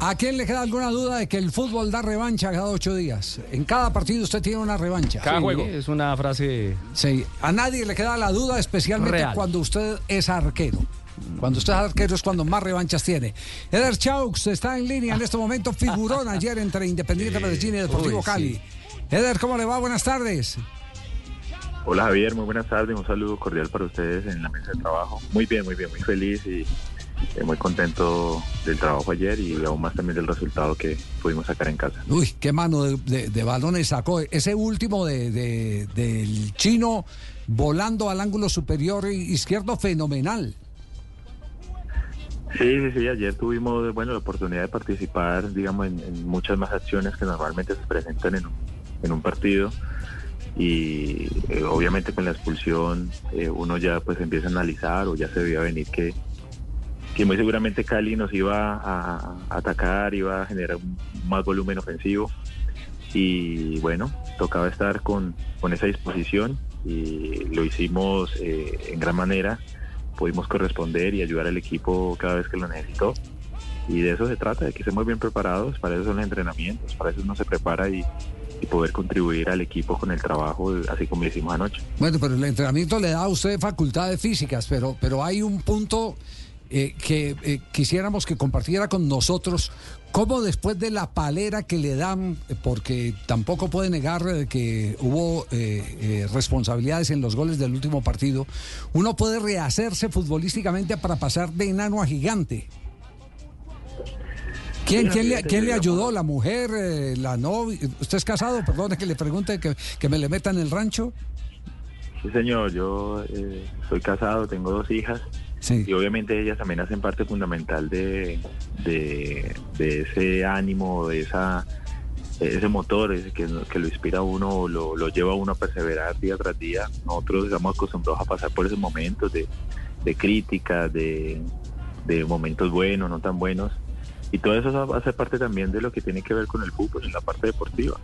¿A quién le queda alguna duda de que el fútbol da revancha cada ocho días? En cada partido usted tiene una revancha. Cada juego. Es una frase. Sí, a nadie le queda la duda, especialmente Real. cuando usted es arquero. Cuando usted es arquero es cuando más revanchas tiene. Eder Chaux está en línea en este momento. Figurón ayer entre Independiente Medellín y Deportivo Uy, sí. Cali. Eder, ¿cómo le va? Buenas tardes. Hola Javier, muy buenas tardes, un saludo cordial para ustedes en la mesa de trabajo. Muy bien, muy bien, muy feliz y muy contento del trabajo ayer y aún más también del resultado que pudimos sacar en casa. Uy, qué mano de, de- de balones sacó. Ese último de, de- del chino volando al ángulo superior izquierdo, fenomenal. Sí, sí, sí, ayer tuvimos bueno, la oportunidad de participar, digamos, en, en muchas más acciones que normalmente se presentan en un, en un partido y eh, obviamente con la expulsión eh, uno ya pues empieza a analizar o ya se veía venir que, que muy seguramente Cali nos iba a, atacar, iba a generar más volumen ofensivo. Y bueno, tocaba estar con, con esa disposición y lo hicimos eh, en gran manera, pudimos corresponder y ayudar al equipo cada vez que lo necesitó. Y de eso se trata, de que estemos bien preparados, para eso son los entrenamientos, para eso uno se prepara y, y poder contribuir al equipo con el trabajo, así como lo hicimos anoche. Bueno, pero el entrenamiento le da a usted facultades físicas, pero, pero hay un punto eh, que eh, quisiéramos que compartiera con nosotros. ¿Cómo después de la palera que le dan, eh, porque tampoco puede negar que hubo eh, responsabilidades en los goles del último partido, uno puede rehacerse futbolísticamente para pasar de enano a gigante? ¿Quién, quién, le, quién le ayudó? ¿La mujer? ¿La novia? ¿Usted es casado? Perdone que le pregunte que, que me le meta en el rancho. Sí, señor, yo soy casado, tengo dos hijas Y obviamente ellas también hacen parte fundamental de, de, ese ánimo, de esa ese motor ese que, que lo inspira a uno, lo, lo lleva a uno a perseverar día tras día. Nosotros estamos acostumbrados a pasar por esos momentos de, de crítica, de, de momentos buenos, no tan buenos. Y todo eso ser parte también de lo que tiene que ver con el fútbol en la parte deportiva.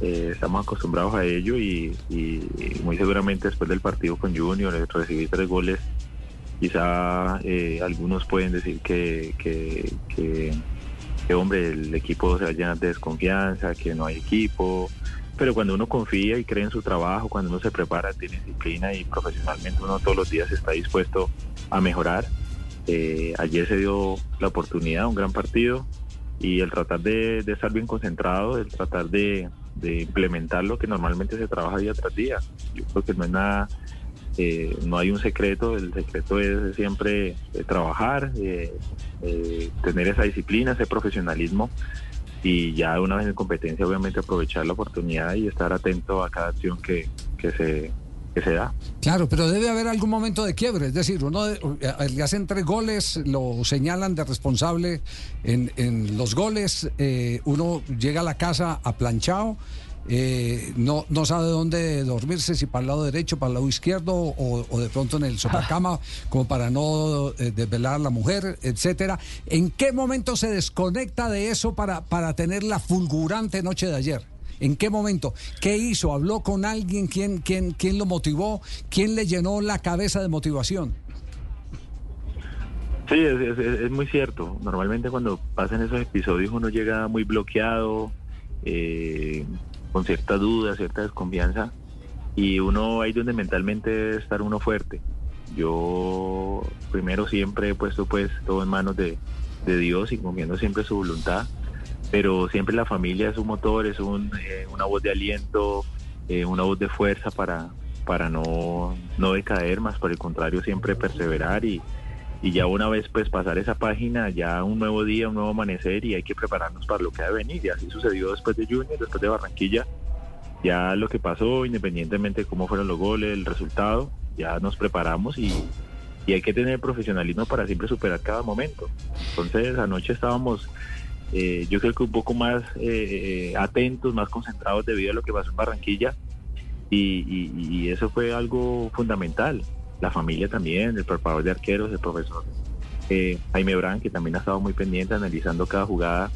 Eh, estamos acostumbrados a ello y, muy seguramente después del partido con Junior, recibir tres goles, quizá eh, algunos pueden decir que, que, que, que, hombre, el equipo se va a llenar de desconfianza, que no hay equipo, pero cuando uno confía y cree en su trabajo, cuando uno se prepara, tiene disciplina y profesionalmente uno todos los días está dispuesto a mejorar. Eh, ayer se dio la oportunidad, un gran partido, y el tratar de, de estar bien concentrado, el tratar de, de implementar lo que normalmente se trabaja día tras día. Yo creo que no es nada, eh, no hay un secreto, el secreto es siempre eh, trabajar, eh, eh, tener esa disciplina, ese profesionalismo y ya una vez en competencia obviamente aprovechar la oportunidad y estar atento a cada acción que, que se, que se da. Claro, pero debe haber algún momento de quiebre. Es decir, uno eh, le hacen tres goles, lo señalan de responsable en, en los goles, eh, uno llega a la casa aplanchado, eh, no, no sabe dónde dormirse, si para el lado derecho, para el lado izquierdo o, o de pronto en el sofacama, como para no eh, desvelar a la mujer, etcétera. ¿En qué momento se desconecta de eso para, para tener la fulgurante noche de ayer? ¿En qué momento? ¿Qué hizo? ¿Habló con alguien? ¿Quién, quién, quién lo motivó? ¿Quién le llenó la cabeza de motivación? Sí, es, es- es- es muy cierto. Normalmente cuando pasan esos episodios uno llega muy bloqueado, eh, con cierta duda, cierta desconfianza, y uno ahí donde mentalmente debe estar uno fuerte. Yo primero siempre he puesto pues todo en manos de, de Dios y confiando siempre su voluntad, pero siempre la familia es un motor, es un, eh, una voz de aliento, eh, una voz de fuerza para, para no, no decaer, más por el contrario siempre perseverar y, y ya una vez pues pasar esa página, ya un nuevo día, un nuevo amanecer y hay que prepararnos para lo que ha de venir. Y así sucedió después de Junior, después de Barranquilla. Ya lo que pasó, independientemente de cómo fueron los goles, el resultado, ya nos preparamos y, y hay que tener profesionalismo para siempre superar cada momento. Entonces anoche estábamos eh, yo creo que un poco más eh, atentos, más concentrados debido a lo que pasó en Barranquilla. Y eso fue algo fundamental. La familia también, el preparador de arqueros, el profesor eh, Jaime Brand, que también ha estado muy pendiente analizando cada jugada,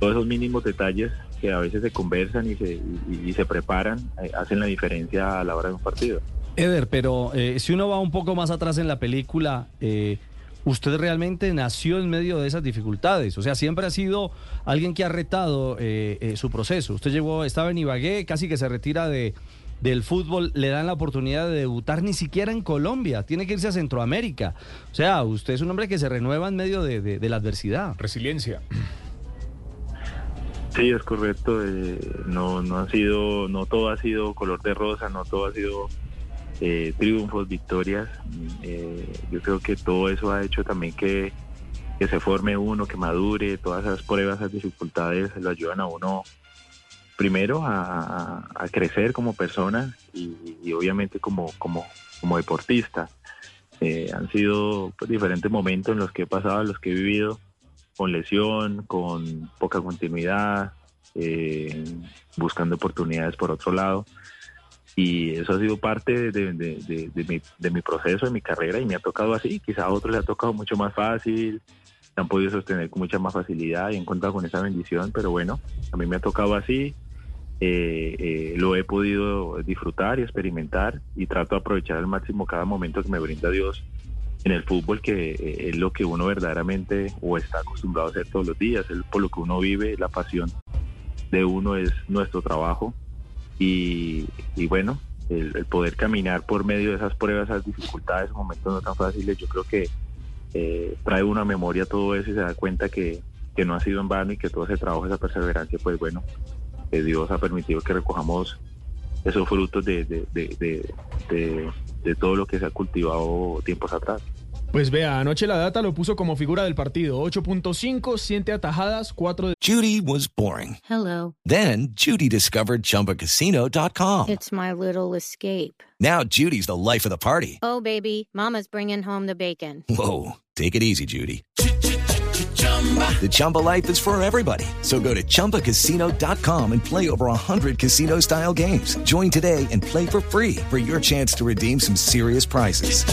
todos esos mínimos detalles que a veces se conversan y se, y- y se preparan, eh, hacen la diferencia a la hora de un partido. Eder, pero eh, si uno va un poco más atrás en la película, eh, usted realmente nació en medio de esas dificultades. O sea, siempre ha sido alguien que ha retado eh, eh, su proceso. Usted llegó, estaba en Ibagué, casi que se retira de, del fútbol, le dan la oportunidad de debutar ni siquiera en Colombia, tiene que irse a Centroamérica. O sea, usted es un hombre que se renueva en medio de, de- de la adversidad. Resiliencia. Sí, es correcto. eh, no, no ha sido, no todo ha sido color de rosa, no todo ha sido eh, triunfos, victorias. Eh, yo creo que todo eso ha hecho también que, que se forme uno, que madure. Todas esas pruebas, esas dificultades lo ayudan a uno primero a, a- crecer como persona y, y obviamente como, como, como deportista. Eh, han sido pues, diferentes momentos en los que he pasado, en los que he vivido con lesión, con poca continuidad, eh, buscando oportunidades por otro lado. Y eso ha sido parte de, de- de- de mi, de mi proceso, de mi carrera, y me ha tocado así. Quizá a otros les ha tocado mucho más fácil, han podido sostener con mucha más facilidad y han contado con esa bendición, pero bueno, a mí me ha tocado así. Eh, eh, lo he podido disfrutar y experimentar y trato de aprovechar al máximo cada momento que me brinda Dios en el fútbol, que eh, es lo que uno verdaderamente o está acostumbrado a hacer todos los días, es por lo que uno vive, la pasión de uno es nuestro trabajo. Y, y bueno, el, el poder caminar por medio de esas pruebas, esas dificultades, momentos no tan fáciles, yo creo que eh, trae una memoria todo eso y se da cuenta que, que no ha sido en vano y que todo ese trabajo, esa perseverancia, pues bueno, que Dios ha permitido que recojamos esos frutos de, de, de, de- de- de todo lo que se ha cultivado tiempos atrás. Pues vea, anoche la data lo puso como figura del partido. 8.5, 7 atajadas, 4 de... Judy was boring. Hello. Then Judy discovered ChumbaCasino.com. It's my little escape. Now Judy's the life of the party. Oh, baby, Mama's bringing home the bacon. Whoa, take it easy, Judy. The Chumba life is for everybody. So go to ChumbaCasino.com and play over 100 casino style games. Join today and play for free for your chance to redeem some serious prizes.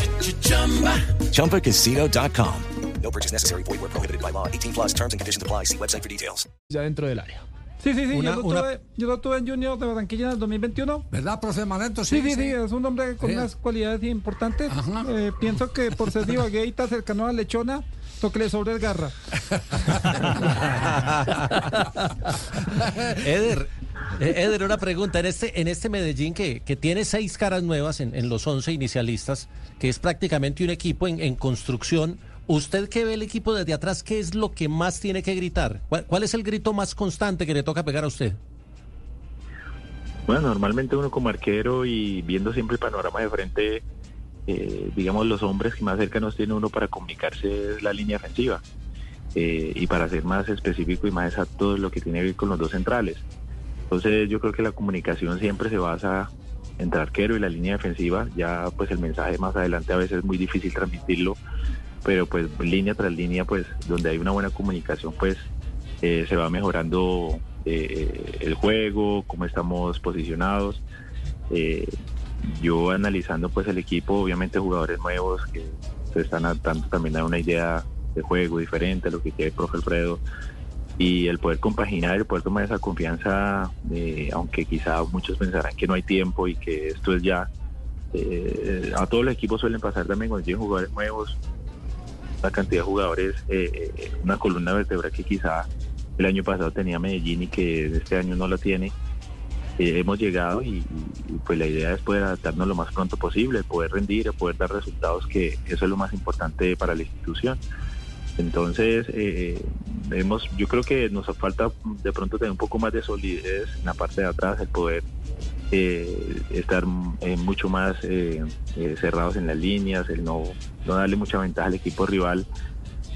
ChumbaCasino.com. No purchase necessary. Void where prohibited by law. 18 plus terms and conditions apply. See website for details. Ya dentro del área. Sí, sí, sí. Una- yo, lo una- tuve, yo lo tuve en Junior de Barranquilla en el 2021. ¿Verdad, profe Manento? Sí, sí, sí, es un hombre con Sí. unas cualidades importantes. Eh, pienso que por ser tan cercano a Lechona, lo que le sobra es garra. Eder, eh, Eder, una pregunta. En este, en este Medellín que, que tiene seis caras nuevas en, en los 11 inicialistas, que es prácticamente un equipo en, en construcción, ¿usted que ve el equipo desde atrás, qué es lo que más tiene que gritar? ¿Cuál, cuál es el grito más constante que le toca pegar a usted? Bueno, normalmente uno como arquero y viendo siempre el panorama de frente, eh, digamos los hombres que más cercanos tiene uno para comunicarse es la línea ofensiva. Eh, y para ser más específico y más exacto lo que tiene que ver con los dos centrales. Entonces yo creo que la comunicación siempre se basa entre arquero y la línea defensiva. Ya pues el mensaje más adelante a veces es muy difícil transmitirlo, pero pues línea tras línea pues donde hay una buena comunicación pues eh, se va mejorando el juego, cómo estamos posicionados. Yo analizando pues el equipo, obviamente jugadores nuevos que se están adaptando también a una idea de juego diferente a lo que quiere el profe Alfredo y el poder compaginar, el poder tomar esa confianza, eh, aunque quizá muchos pensarán que no hay tiempo y que esto es ya, eh, a todos los equipos suelen pasar también cuando jugadores nuevos, una cantidad de jugadores, eh, eh, una columna vertebral que quizá el año pasado tenía Medellín y que este año no lo tiene. Eh, hemos llegado y, y, pues la idea es poder adaptarnos lo más pronto posible, poder rendir, poder dar resultados, que eso es lo más importante para la institución. Entonces, eh, hemos, yo creo que nos falta de pronto tener un poco más de solidez en la parte de atrás, el poder eh, estar eh, mucho más eh, eh, cerrados en las líneas, el no, no darle mucha ventaja al equipo rival,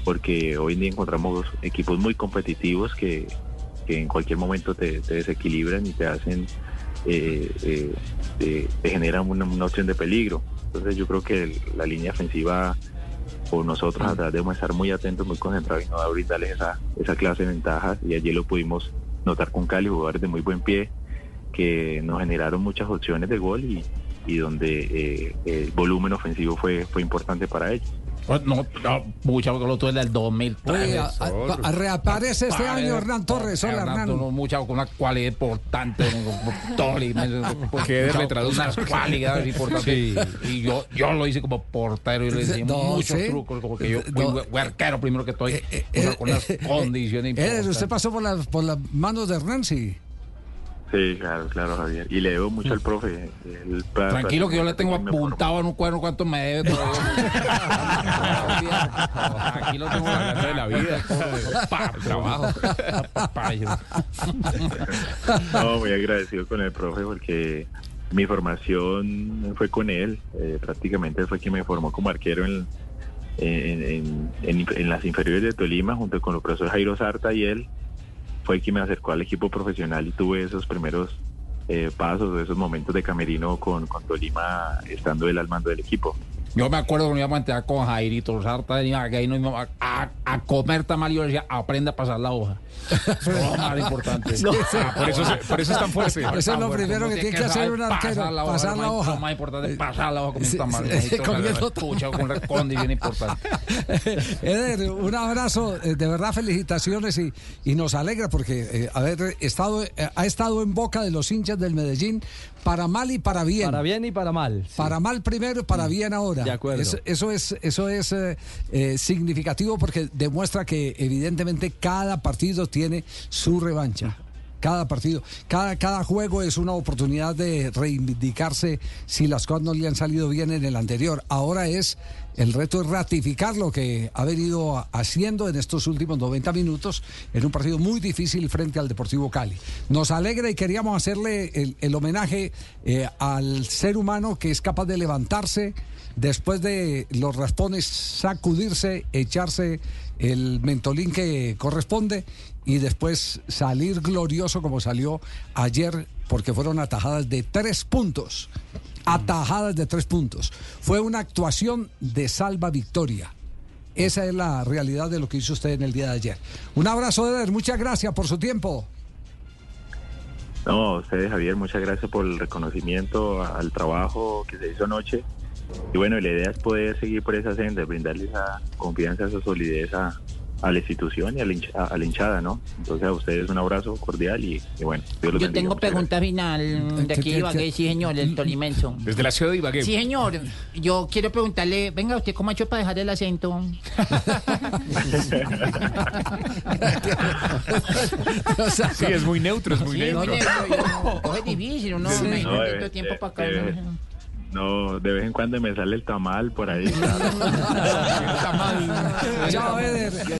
porque hoy en día encontramos equipos muy competitivos que, que en cualquier momento te, te desequilibran y te hacen, eh, eh, te, te generan una, una opción de peligro. Entonces yo creo que el- la línea ofensiva o nosotros a través de estar muy atentos, muy concentrados y no brindarles esa, esa clase de ventajas. Y allí lo pudimos notar con Cali, jugadores de muy buen pie, que nos generaron muchas opciones de gol y, y donde eh, el volumen ofensivo fue, fue importante para ellos. No, no mucha porque lo tuve del 2003. Oye, a- a- a- reaparece este año Hernán Torres. Hola, Hernán. no, mucha con una cualidad importante. Tori, Que mucha- le traduzca. unas cualidades importantes. Y yo, yo lo hice como portero y le hice muchos trucos. Como que yo fui No. huerquero primero que estoy. Eh, sea, con unas condiciones importantes. usted pasó por las, por las manos de Hernán, sí. Sí, claro, claro, Javier. Y le debo mucho al profe. Pra- Tranquilo que yo le tengo apuntado en un cuadro cuánto me debe. Aquí lo tengo hablando de la vida. Pa, trabajo. No, muy agradecido con el profe porque mi formación fue con él. Eh, prácticamente fue quien me formó como arquero en, en, en- en- en las inferiores de Tolima, junto con el profesor Jairo Sarta y él fue quien me acercó al equipo profesional y tuve esos primeros eh, pasos, esos momentos de camerino con, con Tolima, estando él al mando del equipo. Yo me acuerdo que nos íbamos a enterar con Jairito Sarta, y ahí nos íbamos a, a- a comer tamal y yo le decía, aprenda a pasar la hoja. Eso es lo más importante. No. Ah, por eso por eso es tan fuerte. Eso es lo primero que tiene que hacer un arquero, pasar la hoja. Lo más importante es pasar la hoja con un tamal. comiendo con una condición importante. Eder, un abrazo, eh, de verdad felicitaciones y, y nos alegra porque eh, haber estado, eh, ha estado en boca de los hinchas del Medellín para mal y para bien. Para bien y para mal. sí. Para mal primero y para bien ahora. De acuerdo. Eso, eso es, eso es eh, eh, significativo porque demuestra que evidentemente cada partido tiene su revancha. Cada partido, cada, cada juego es una oportunidad de reivindicarse si las cosas no le han salido bien en el anterior. Ahora es el reto es ratificar lo que ha venido haciendo en estos últimos 90 minutos en un partido muy difícil frente al Deportivo Cali. Nos alegra y queríamos hacerle el, el homenaje eh, al ser humano que es capaz de levantarse después de los raspones, sacudirse, echarse el mentolín que corresponde y después salir glorioso como salió ayer porque fueron atajadas de tres puntos. Atajadas de tres puntos. Fue una actuación de salva victoria. Esa es la realidad de lo que hizo usted en el día de ayer. Un abrazo, Eder. Muchas gracias por su tiempo. No, ustedes, Javier, muchas gracias por el reconocimiento al trabajo que se hizo anoche. Y bueno, la idea es poder seguir por esa senda, brindarle esa confianza, esa solidez a, a la institución y a la, hinch- a- a la hinchada, ¿no? Entonces a ustedes un abrazo cordial y, y bueno, Dios los Yo bendiga. tengo pregunta final de aquí de Ibagué, sí señor, el tolimenso. Desde la ciudad de Ibagué. Sí señor, yo quiero preguntarle, venga, ¿usted cómo ha hecho para dejar el acento? Sí, es muy neutro, es muy Sí, neutro. oye, yo- yo- coge difícil, uno Sí. me No, no, tiempo para acá. No, de vez en cuando me sale el tamal por ahí. claro. Chao, Eder.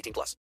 18 plus.